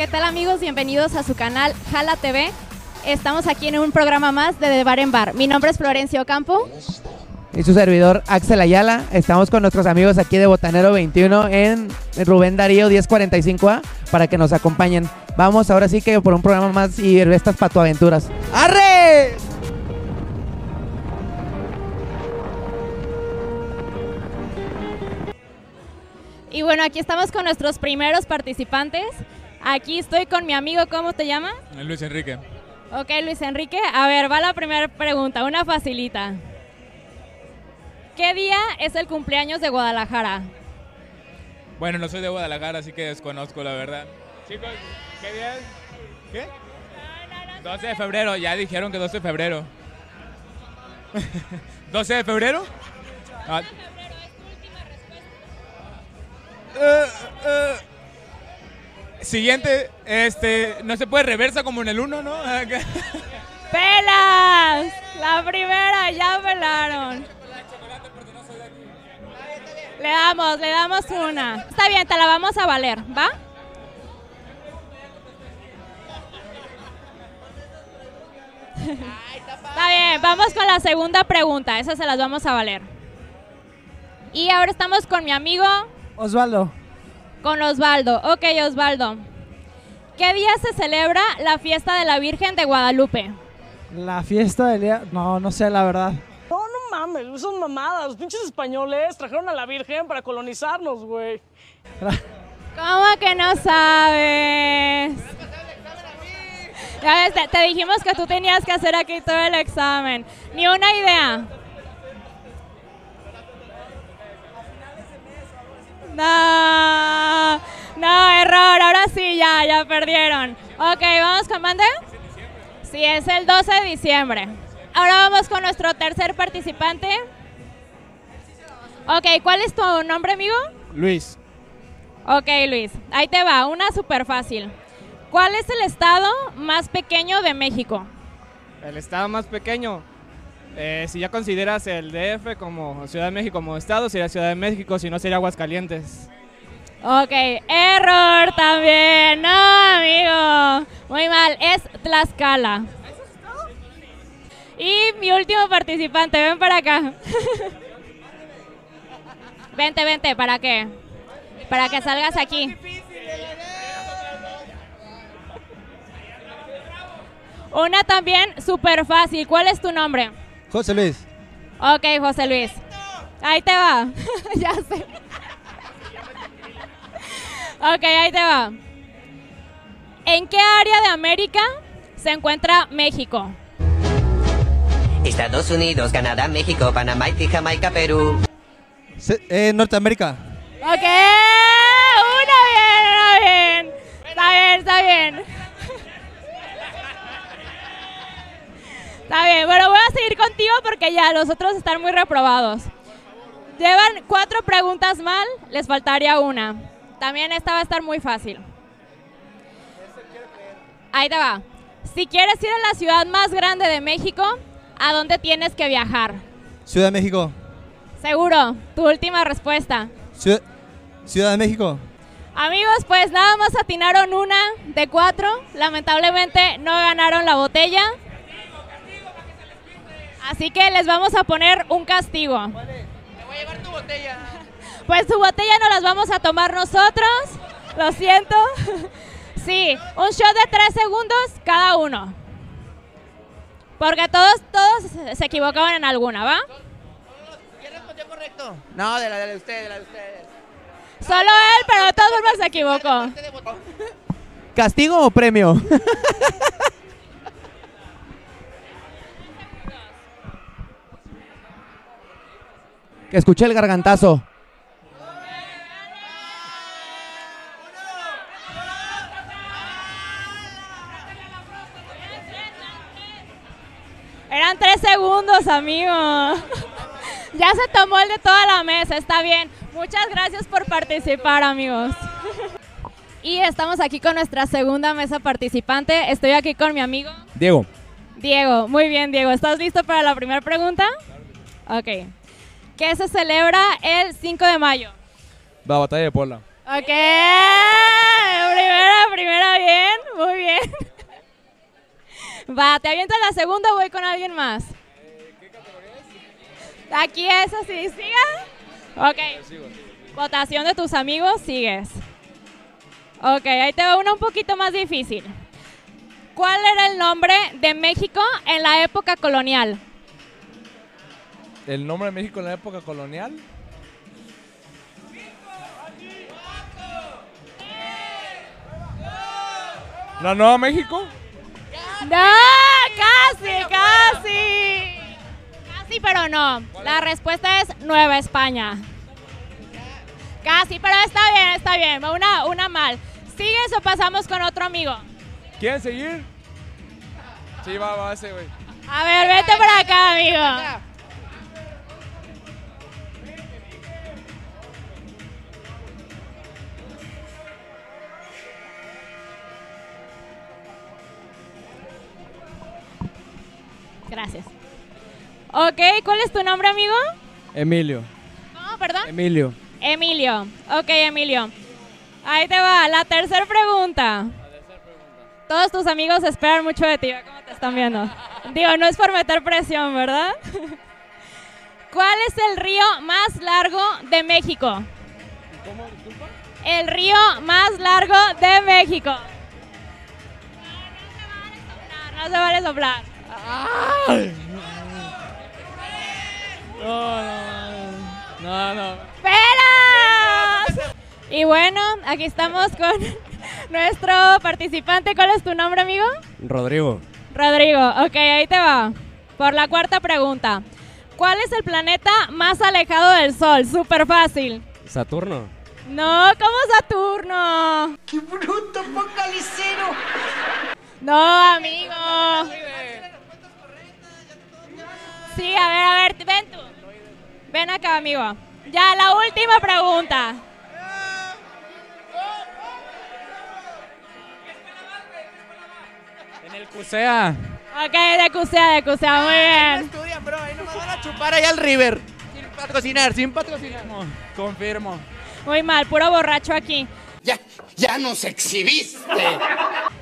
¿Qué tal amigos? Bienvenidos a su canal Jala TV. Estamos aquí en un programa más de De Bar en Bar. Mi nombre es Florencio Campo. Y su servidor Axel Ayala. Estamos con nuestros amigos aquí de Botanero 21 en Rubén Darío 1045A para que nos acompañen. Vamos ahora sí que por un programa más y estas patoaventuras. ¡Arre! Y bueno, aquí estamos con nuestros primeros participantes. Aquí estoy con mi amigo, ¿cómo te llamas? Luis Enrique. Ok, Luis Enrique. A ver, va la primera pregunta, una facilita. ¿Qué día es el cumpleaños de Guadalajara? Bueno, no soy de Guadalajara, así que desconozco la verdad. Chicos, ¿qué día es? ¿Qué? 12 de febrero, ya dijeron que 12 de febrero. ¿12 de febrero? Ah. Eh, eh. Siguiente, este, no se puede reversa como en el 1, ¿no? ¡Pelas! La primera, ya pelaron. Le damos, le damos una. Está bien, te la vamos a valer, ¿va? Está bien, vamos con la segunda pregunta. Esa se las vamos a valer. Y ahora estamos con mi amigo Osvaldo. Con Osvaldo. Ok, Osvaldo. ¿Qué día se celebra la fiesta de la Virgen de Guadalupe? La fiesta del día. No, no sé la verdad. No, no mames, son mamadas. Los pinches españoles trajeron a la Virgen para colonizarnos, güey. ¿Cómo que no sabes? Ya ves, te, te dijimos que tú tenías que hacer aquí todo el examen. Ni una idea. No, no, error. Ahora sí, ya, ya perdieron. Ok, vamos con mande. Sí, es el 12 de diciembre. Ahora vamos con nuestro tercer participante. Ok, ¿cuál es tu nombre, amigo? Luis. Ok, Luis. Ahí te va, una súper fácil. ¿Cuál es el estado más pequeño de México? El estado más pequeño, eh, si ya consideras el DF como Ciudad de México como estado, sería Ciudad de México, si no sería Aguascalientes. Ok, error también. No, amigo. Muy mal, es Tlaxcala. Y mi último participante, ven para acá. vente, vente, ¿para qué? Para que salgas aquí. Una también súper fácil. ¿Cuál es tu nombre? José Luis. Ok, José Luis. Ahí te va. ya sé. Ok, ahí te va. ¿En qué área de América se encuentra México? Estados Unidos, Canadá, México, Panamá, Haití, Jamaica, Perú. Se- eh, Norteamérica. Ok, una bien, una bien. Está bien, está bien. Está bien, bueno, voy a seguir contigo porque ya los otros están muy reprobados. Llevan cuatro preguntas mal, les faltaría una. También esta va a estar muy fácil. Ahí te va. Si quieres ir a la ciudad más grande de México, ¿a dónde tienes que viajar? Ciudad de México. Seguro, tu última respuesta. Ciudad, Ciudad de México. Amigos, pues nada más atinaron una de cuatro. Lamentablemente no ganaron la botella. Así que les vamos a poner un castigo. Te voy a llevar tu botella. Pues su botella no las vamos a tomar nosotros. Lo siento. Sí, un shot de tres segundos cada uno. Porque todos, todos se equivocaban en alguna, ¿va? ¿Quién respondió correcto? No, de la de ustedes, de la de ustedes. Solo él, pero de todas formas se equivocó. ¿Castigo o premio? que escuché el gargantazo. Eran tres segundos, amigo. Ya se tomó el de toda la mesa, está bien. Muchas gracias por participar, amigos. Y estamos aquí con nuestra segunda mesa participante. Estoy aquí con mi amigo Diego. Diego. Muy bien, Diego. ¿Estás listo para la primera pregunta? Ok. ¿Qué se celebra el 5 de mayo? La batalla de Puebla. Ok. Primera, primera, bien. Va, ¿te avientas la segunda o voy con alguien más? Aquí es así, ¿siga? Ok. Votación de tus amigos, sigues. Ok, ahí te va una un poquito más difícil. ¿Cuál era el nombre de México en la época colonial? ¿El nombre de México en la época colonial? ¿La Nueva México? No, casi, casi. Casi, pero no. La respuesta es Nueva España. Casi, pero está bien, está bien. Una, una mal. ¿Sigues o pasamos con otro amigo? ¿Quieren seguir? Sí, va, va ese, güey. A ver, vete por acá, amigo. Gracias. Ok, ¿cuál es tu nombre, amigo? Emilio. ¿Cómo, perdón? Emilio. Emilio. Ok, Emilio. Ahí te va, la tercera pregunta. Todos tus amigos esperan mucho de ti, ve cómo te están viendo. Digo, no es por meter presión, ¿verdad? ¿Cuál es el río más largo de México? ¿Cómo? Disculpa. El río más largo de México. No, no se vale soplar. No, no, no, no. ¡Peras! Y bueno, aquí estamos con nuestro participante. ¿Cuál es tu nombre, amigo? Rodrigo. Rodrigo. Ok, ahí te va. Por la cuarta pregunta. ¿Cuál es el planeta más alejado del Sol? Súper fácil. Saturno. No, ¿cómo Saturno? ¡Qué bruto, focalicero! No, amigo. Sí, a ver, a ver, ven tú. Ven acá, amigo. Ya, la última pregunta. En el CUSEA. Ok, de Cusea, de Cusea, muy bien. Estudian, bro, ahí no me van a chupar ahí al River. Sin patrocinar, sin patrocinar. Confirmo. Muy mal, puro borracho aquí. Ya, ya nos exhibiste.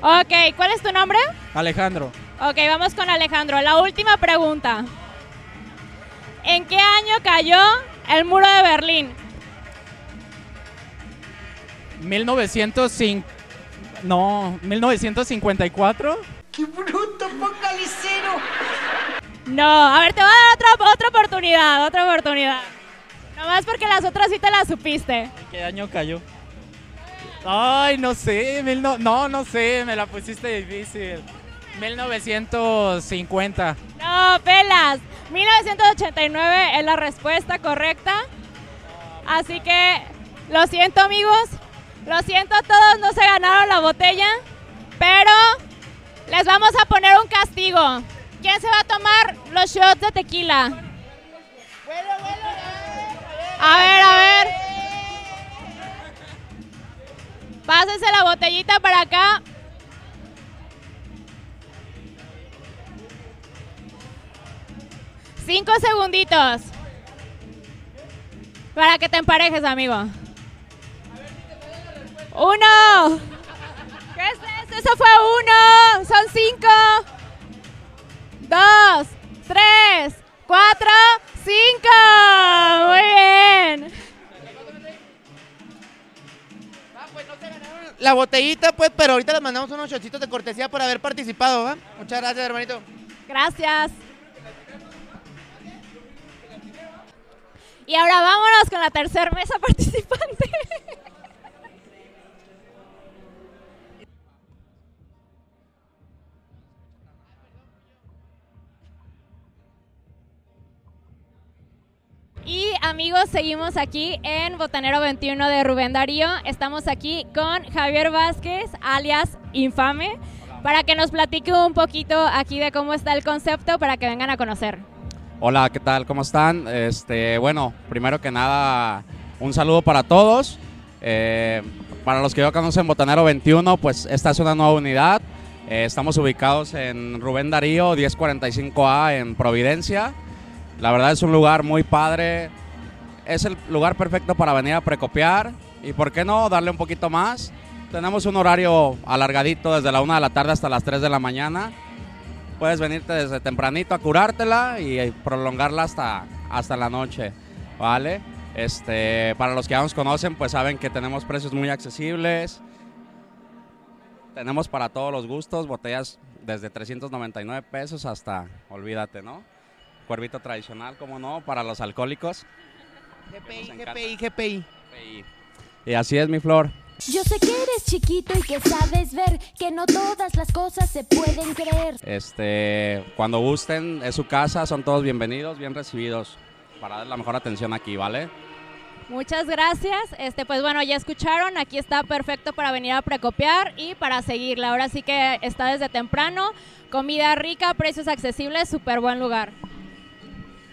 Ok, ¿cuál es tu nombre? Alejandro. Ok, vamos con Alejandro. La última pregunta. ¿En qué año cayó el muro de Berlín? 1905. No, 1954. ¡Qué bruto, focalicero! No, a ver, te voy a dar otra, otra oportunidad, otra oportunidad. Nomás porque las otras sí te las supiste. ¿En qué año cayó? Ay, no sé. mil no, no, no sé. Me la pusiste difícil. 1950. No, pelas. 1989 es la respuesta correcta. Así que lo siento amigos, lo siento todos, no se ganaron la botella, pero les vamos a poner un castigo. ¿Quién se va a tomar los shots de tequila? A ver, a ver. Pásense la botellita para acá. Cinco segunditos. Para que te emparejes, amigo. Uno. ¿Qué es eso? Eso fue uno. Son cinco. Dos. Tres. Cuatro. Cinco. Muy bien. La botellita, pues, pero ahorita les mandamos unos shotcitos de cortesía por haber participado, ¿va? Muchas gracias, hermanito. Gracias. Y ahora vámonos con la tercera mesa participante. Y amigos, seguimos aquí en Botanero 21 de Rubén Darío. Estamos aquí con Javier Vázquez, alias Infame, para que nos platique un poquito aquí de cómo está el concepto para que vengan a conocer. Hola, ¿qué tal? ¿Cómo están? Este, bueno, primero que nada, un saludo para todos. Eh, para los que yo conocen Botanero 21, pues esta es una nueva unidad. Eh, estamos ubicados en Rubén Darío, 1045A en Providencia. La verdad es un lugar muy padre. Es el lugar perfecto para venir a precopiar y, ¿por qué no, darle un poquito más? Tenemos un horario alargadito desde la 1 de la tarde hasta las 3 de la mañana. Puedes venirte desde tempranito a curártela y eh, prolongarla hasta, hasta la noche, ¿vale? Este, para los que ya nos conocen, pues saben que tenemos precios muy accesibles. Tenemos para todos los gustos, botellas desde 399 pesos hasta, olvídate, ¿no? Cuervito tradicional, como no, para los alcohólicos. GPI, GPI, GPI. Y así es mi flor. Yo sé que eres chiquito y que sabes ver que no todas las cosas se pueden creer. Este, cuando gusten, es su casa, son todos bienvenidos, bien recibidos para dar la mejor atención aquí, ¿vale? Muchas gracias. Este, pues bueno, ya escucharon, aquí está perfecto para venir a precopiar y para seguirla. Ahora sí que está desde temprano, comida rica, precios accesibles, súper buen lugar.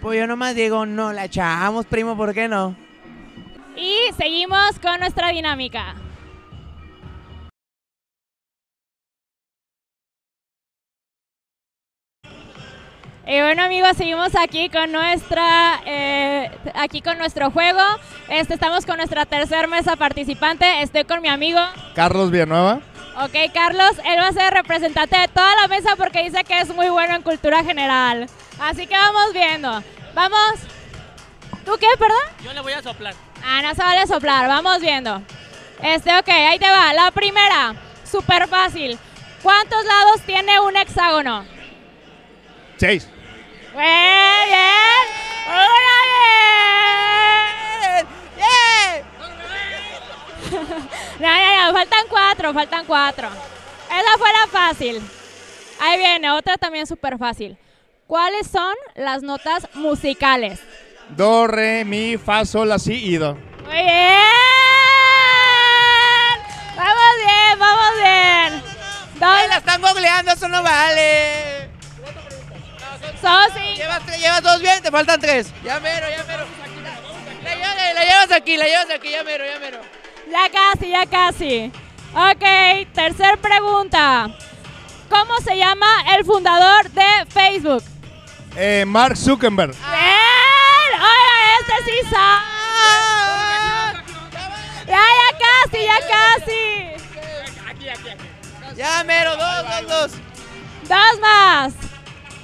Pues yo nomás digo, no, la echamos, primo, ¿por qué no? Y seguimos con nuestra dinámica. Y bueno amigos, seguimos aquí con nuestra, eh, aquí con nuestro juego. Este, estamos con nuestra tercera mesa participante. Estoy con mi amigo. Carlos Villanueva. Ok, Carlos, él va a ser representante de toda la mesa porque dice que es muy bueno en cultura general. Así que vamos viendo. Vamos. ¿Tú qué, perdón? Yo le voy a soplar. Ah, no se vale soplar, vamos viendo. Este, ok, ahí te va. La primera, súper fácil. ¿Cuántos lados tiene un hexágono? Seis. Muy bien. Una bien. No, no, no, faltan cuatro, faltan cuatro. Esa fue la fácil. Ahí viene, otra también súper fácil. ¿Cuáles son las notas musicales? Do, re, mi, fa, sol, la, si y do. Muy bien. Vamos bien, vamos bien. Ay, la están googleando, eso no vale. Cinco. Llevas, tres- llevas dos bien, te faltan tres. Ya mero, ya mero. La, llevas- la llevas aquí, la llevas aquí, ya mero, ya mero. Ya casi, ya casi. Ok, tercer pregunta. ¿Cómo se llama el fundador de Facebook? Eh, Mark Zuckerberg. ¡Bien! ¡Oye, este sí sabe! Ya, ya casi, ya casi. Ya mero, dos, dos, dos. Dos más.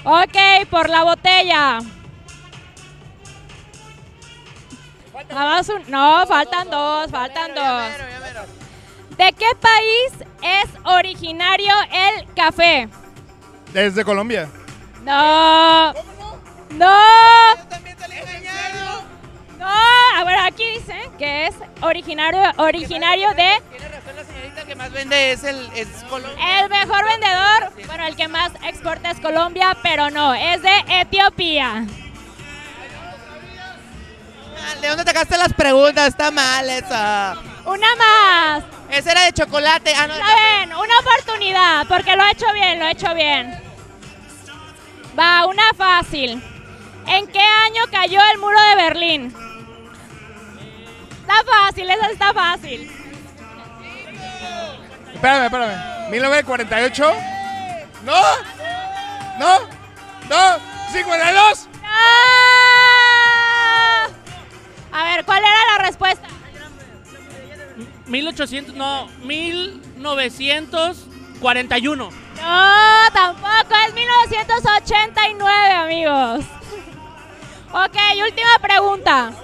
Ok, por la botella. Vamos un- No, faltan dos, faltan dos. ¿De qué país es originario el café? Desde Colombia. No. No. No, a ver, aquí dice que es originario, originario de más vende es el es Colombia. el mejor vendedor, bueno, el que más exporta es Colombia, pero no, es de Etiopía. ¿De dónde sacaste las preguntas? Está mal esa. Una más. Esa era de chocolate. Ah, no, bien, una oportunidad, porque lo ha hecho bien, lo ha hecho bien. Va, una fácil. ¿En qué año cayó el muro de Berlín? Está fácil, esa está fácil. Espérame, espérame. 1948. ¿No? ¿No? ¿No? ¿52? A ver, ¿cuál era la respuesta? 1800, no, 1941. No, tampoco, es 1989, amigos. Ok, última pregunta. Un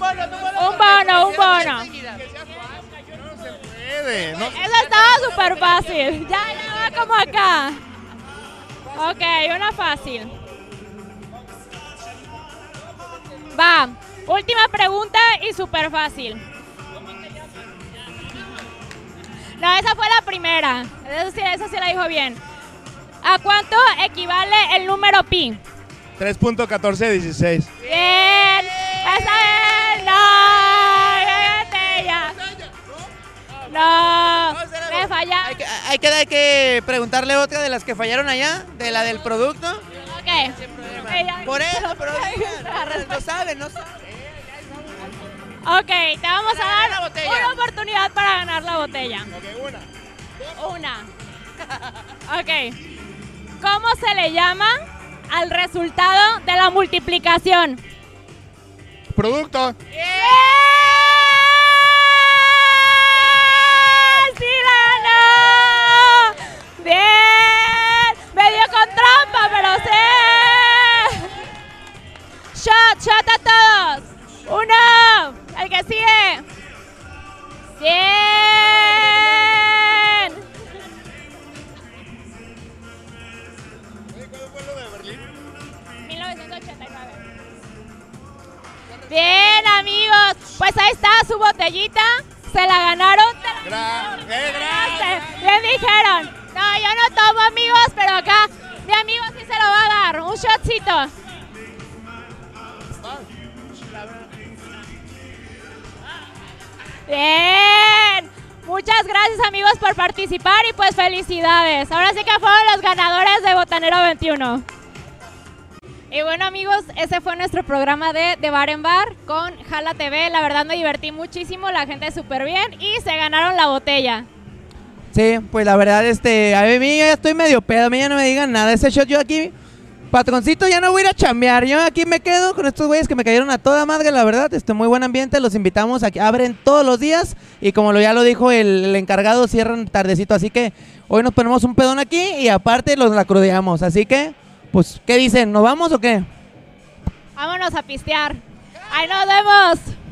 bono, Un bono, un bono. Puede, no. Esa estaba súper fácil. Ya, ya va como acá. Ok, una fácil. Va, última pregunta y súper fácil. No, esa fue la primera. Esa sí, esa sí la dijo bien. ¿A cuánto equivale el número pi? 3.1416. Bien. Esa es. No, No, me falla. Hay que, hay, que, hay que preguntarle otra de las que fallaron allá, de la del producto. Ok. Por eso, pero no saben, no saben. Ok, te vamos a dar una oportunidad para ganar la botella. una. Una. Ok. ¿Cómo se le llama al resultado de la multiplicación? Producto. ¡Bien! Dijeron. No, yo no tomo amigos, pero acá mi amigo sí se lo va a dar. Un shotcito. Bien. Muchas gracias amigos por participar y pues felicidades. Ahora sí que fueron los ganadores de Botanero 21. Y bueno amigos, ese fue nuestro programa de, de Bar en Bar con Jala TV. La verdad me divertí muchísimo, la gente súper bien y se ganaron la botella. Sí, pues la verdad, este, a mí ya estoy medio pedo, a mí ya no me digan nada. Ese shot yo aquí, patroncito, ya no voy a ir a chambear. Yo aquí me quedo con estos güeyes que me cayeron a toda madre, la verdad. Este, muy buen ambiente, los invitamos aquí. Abren todos los días y como lo, ya lo dijo el, encargado, cierran tardecito. Así que hoy nos ponemos un pedón aquí y aparte los la crudeamos. Así que, pues, ¿qué dicen? ¿Nos vamos o qué? Vámonos a pistear. Ahí nos vemos.